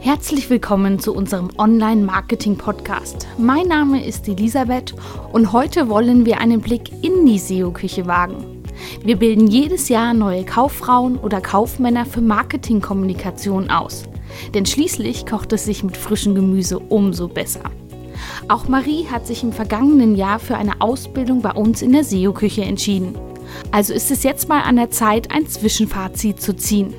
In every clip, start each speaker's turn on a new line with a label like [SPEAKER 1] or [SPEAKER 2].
[SPEAKER 1] Herzlich willkommen zu unserem Online-Marketing-Podcast. Mein Name ist Elisabeth und heute wollen wir einen Blick in die SEO-Küche wagen. Wir bilden jedes Jahr neue Kauffrauen oder Kaufmänner für Marketingkommunikation aus. Denn schließlich kocht es sich mit frischem Gemüse umso besser. Auch Marie hat sich im vergangenen Jahr für eine Ausbildung bei uns in der SEO-Küche entschieden. Also ist es jetzt mal an der Zeit, ein Zwischenfazit zu ziehen.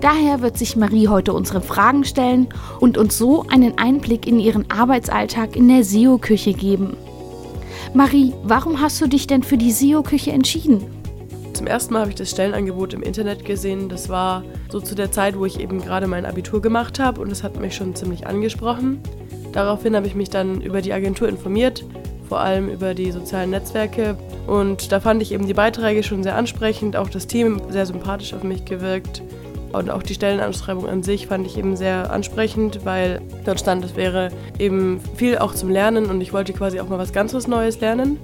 [SPEAKER 1] Daher wird sich Marie heute unsere Fragen stellen und uns so einen Einblick in ihren Arbeitsalltag in der SEO-Küche geben. Marie, warum hast du dich denn für die SEO-Küche entschieden?
[SPEAKER 2] Zum ersten Mal habe ich das Stellenangebot im Internet gesehen. Das war so zu der Zeit, wo ich eben gerade mein Abitur gemacht habe und es hat mich schon ziemlich angesprochen. Daraufhin habe ich mich dann über die Agentur informiert, vor allem über die sozialen Netzwerke. Und da fand ich eben die Beiträge schon sehr ansprechend, auch das Team sehr sympathisch auf mich gewirkt. Und auch die Stellenausschreibung an sich fand ich eben sehr ansprechend, weil dort stand, es wäre eben viel auch zum Lernen und ich wollte quasi auch mal was ganz was Neues lernen.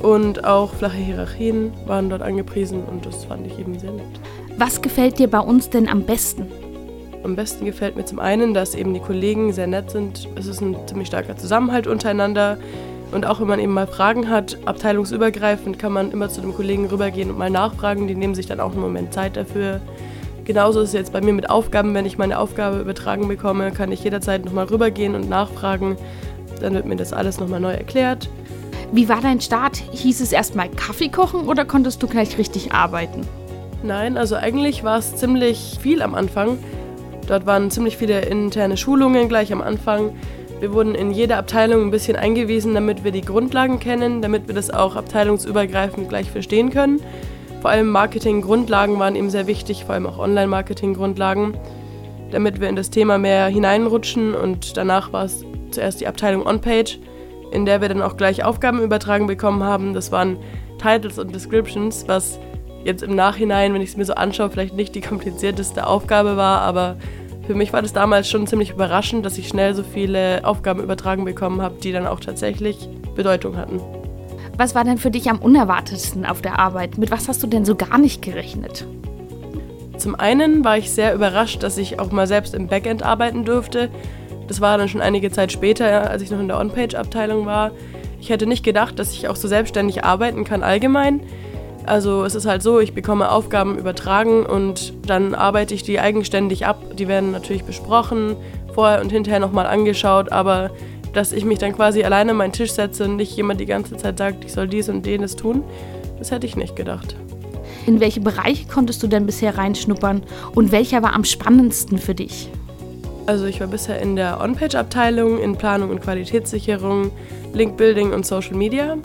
[SPEAKER 2] Und auch flache Hierarchien waren dort angepriesen und das fand ich eben sehr nett.
[SPEAKER 1] Was gefällt dir bei uns denn am besten?
[SPEAKER 2] Am besten gefällt mir zum einen, dass eben die Kollegen sehr nett sind. Es ist ein ziemlich starker Zusammenhalt untereinander. Und auch wenn man eben mal Fragen hat, abteilungsübergreifend, kann man immer zu dem Kollegen rübergehen und mal nachfragen. Die nehmen sich dann auch einen Moment Zeit dafür. Genauso ist es jetzt bei mir mit Aufgaben. Wenn ich meine Aufgabe übertragen bekomme, kann ich jederzeit nochmal rübergehen und nachfragen. Dann wird mir das alles nochmal neu erklärt.
[SPEAKER 1] Wie war dein Start? Hieß es erstmal Kaffee kochen oder konntest du gleich richtig arbeiten?
[SPEAKER 2] Nein, also eigentlich war es ziemlich viel am Anfang. Dort waren ziemlich viele interne Schulungen gleich am Anfang. Wir wurden in jede Abteilung ein bisschen eingewiesen, damit wir die Grundlagen kennen, damit wir das auch abteilungsübergreifend gleich verstehen können. Vor allem Marketing-Grundlagen waren eben sehr wichtig, vor allem auch Online-Marketing-Grundlagen, damit wir in das Thema mehr hineinrutschen. Und danach war es zuerst die Abteilung On-Page, in der wir dann auch gleich Aufgaben übertragen bekommen haben. Das waren Titles und Descriptions, was jetzt im Nachhinein, wenn ich es mir so anschaue, vielleicht nicht die komplizierteste Aufgabe war, aber für mich war das damals schon ziemlich überraschend, dass ich schnell so viele Aufgaben übertragen bekommen habe, die dann auch tatsächlich Bedeutung hatten.
[SPEAKER 1] Was war denn für dich am unerwartetsten auf der Arbeit? Mit was hast du denn so gar nicht gerechnet?
[SPEAKER 2] Zum einen war ich sehr überrascht, dass ich auch mal selbst im Backend arbeiten durfte. Das war dann schon einige Zeit später, als ich noch in der On-Page-Abteilung war. Ich hätte nicht gedacht, dass ich auch so selbstständig arbeiten kann allgemein. Also es ist halt so, ich bekomme Aufgaben übertragen und dann arbeite ich die eigenständig ab. Die werden natürlich besprochen, vorher und hinterher nochmal angeschaut, aber dass ich mich dann quasi alleine an meinen Tisch setze und nicht jemand die ganze Zeit sagt, ich soll dies und jenes tun, das hätte ich nicht gedacht.
[SPEAKER 1] In welche Bereiche konntest du denn bisher reinschnuppern und welcher war am spannendsten für dich?
[SPEAKER 2] Also ich war bisher in der On-Page-Abteilung, in Planung und Qualitätssicherung, Link-Building und Social Media.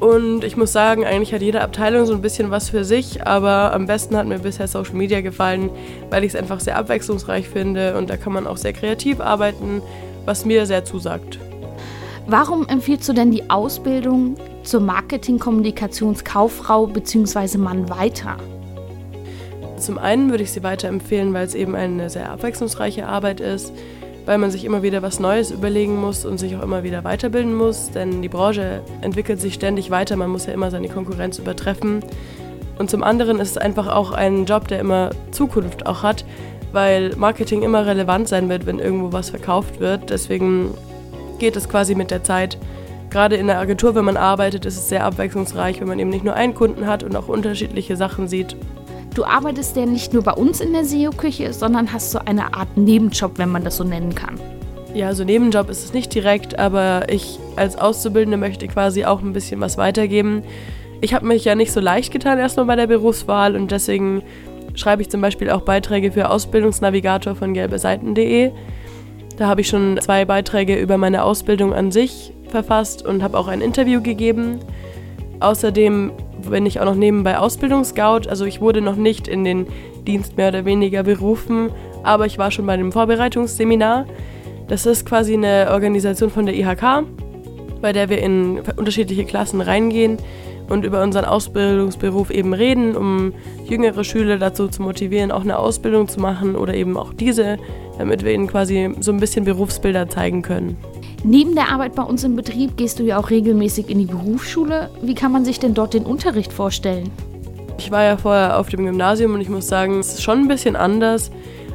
[SPEAKER 2] Und ich muss sagen, eigentlich hat jede Abteilung so ein bisschen was für sich, aber am besten hat mir bisher Social Media gefallen, weil ich es einfach sehr abwechslungsreich finde und da kann man auch sehr kreativ arbeiten was mir sehr zusagt.
[SPEAKER 1] Warum empfiehlst du denn die Ausbildung zur Marketing-Kommunikationskauffrau bzw. Mann weiter?
[SPEAKER 2] Zum einen würde ich sie weiterempfehlen, weil es eben eine sehr abwechslungsreiche Arbeit ist, weil man sich immer wieder was Neues überlegen muss und sich auch immer wieder weiterbilden muss, denn die Branche entwickelt sich ständig weiter, man muss ja immer seine Konkurrenz übertreffen. Und zum anderen ist es einfach auch ein Job, der immer Zukunft auch hat, weil Marketing immer relevant sein wird, wenn irgendwo was verkauft wird. Deswegen geht es quasi mit der Zeit. Gerade in der Agentur, wenn man arbeitet, ist es sehr abwechslungsreich, wenn man eben nicht nur einen Kunden hat und auch unterschiedliche Sachen sieht.
[SPEAKER 1] Du arbeitest ja nicht nur bei uns in der SEO-Küche, sondern hast so eine Art Nebenjob, wenn man das so nennen kann.
[SPEAKER 2] Ja, so Nebenjob ist es nicht direkt, aber ich als Auszubildende möchte quasi auch ein bisschen was weitergeben. Ich habe mich ja nicht so leicht getan erstmal bei der Berufswahl und deswegen schreibe ich zum Beispiel auch Beiträge für Ausbildungsnavigator von gelbeseiten.de. Da habe ich schon zwei Beiträge über meine Ausbildung an sich verfasst und habe auch ein Interview gegeben. Außerdem bin ich auch noch nebenbei Ausbildungsscout. Also ich wurde noch nicht in den Dienst mehr oder weniger berufen, aber ich war schon bei dem Vorbereitungsseminar. Das ist quasi eine Organisation von der IHK, bei der wir in unterschiedliche Klassen reingehen und über unseren Ausbildungsberuf eben reden, um jüngere Schüler dazu zu motivieren, auch eine Ausbildung zu machen oder eben auch diese, damit wir ihnen quasi so ein bisschen Berufsbilder zeigen können.
[SPEAKER 1] Neben der Arbeit bei uns im Betrieb gehst du ja auch regelmäßig in die Berufsschule. Wie kann man sich denn dort den Unterricht vorstellen?
[SPEAKER 2] Ich war ja vorher auf dem Gymnasium und ich muss sagen, es ist schon ein bisschen anders.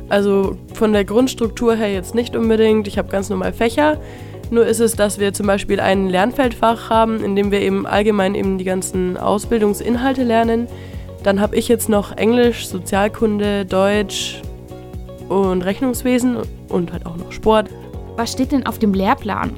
[SPEAKER 2] Also von der Grundstruktur her jetzt nicht unbedingt. Ich habe ganz normal Fächer. Nur ist es, dass wir zum Beispiel ein Lernfeldfach haben, in dem wir eben allgemein eben die ganzen Ausbildungsinhalte lernen. Dann habe ich jetzt noch Englisch, Sozialkunde, Deutsch und Rechnungswesen und halt auch noch Sport.
[SPEAKER 1] Was steht denn auf dem Lehrplan?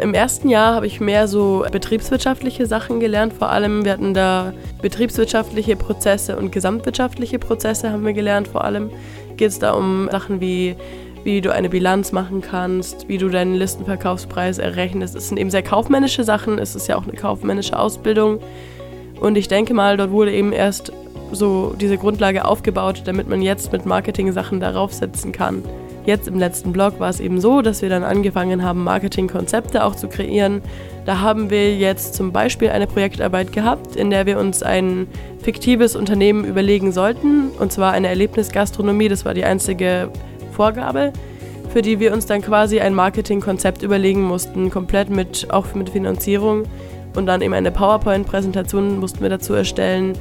[SPEAKER 2] Im ersten Jahr habe ich mehr so betriebswirtschaftliche Sachen gelernt. Vor allem, wir hatten da betriebswirtschaftliche Prozesse und gesamtwirtschaftliche Prozesse haben wir gelernt. Vor allem geht es da um Sachen wie, wie du eine Bilanz machen kannst, wie du deinen Listenverkaufspreis errechnest. Es sind eben sehr kaufmännische Sachen. Es ist ja auch eine kaufmännische Ausbildung. Und ich denke mal, dort wurde eben erst so diese Grundlage aufgebaut, damit man jetzt mit Marketing-Sachen darauf setzen kann. Jetzt im letzten Blog war es eben so, dass wir dann angefangen haben, Marketingkonzepte auch zu kreieren. Da haben wir jetzt zum Beispiel eine Projektarbeit gehabt, in der wir uns ein fiktives Unternehmen überlegen sollten, und zwar eine Erlebnisgastronomie. Das war die einzige Vorgabe, für die wir uns dann quasi ein Marketingkonzept überlegen mussten, komplett mit auch mit Finanzierung und dann eben eine PowerPoint-Präsentation mussten wir dazu erstellen,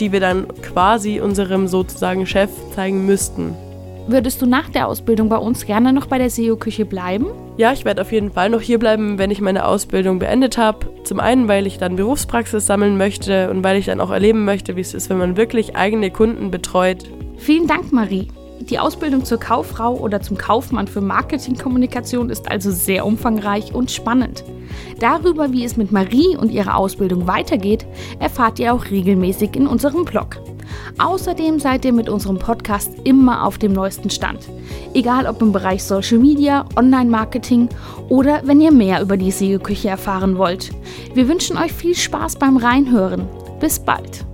[SPEAKER 2] die wir dann quasi unserem sozusagen Chef zeigen müssten.
[SPEAKER 1] Würdest du nach der Ausbildung bei uns gerne noch bei der SEO-Küche bleiben?
[SPEAKER 2] Ja, ich werde auf jeden Fall noch hier bleiben, wenn ich meine Ausbildung beendet habe. Zum einen, weil ich dann Berufspraxis sammeln möchte und weil ich dann auch erleben möchte, wie es ist, wenn man wirklich eigene Kunden betreut.
[SPEAKER 1] Vielen Dank, Marie. Die Ausbildung zur Kauffrau oder zum Kaufmann für Marketingkommunikation ist also sehr umfangreich und spannend. Darüber, wie es mit Marie und ihrer Ausbildung weitergeht, erfahrt ihr auch regelmäßig in unserem Blog. Außerdem seid ihr mit unserem Podcast immer auf dem neuesten Stand. Egal ob im Bereich Social Media, Online-Marketing oder wenn ihr mehr über die SEO-Küche erfahren wollt. Wir wünschen euch viel Spaß beim Reinhören. Bis bald!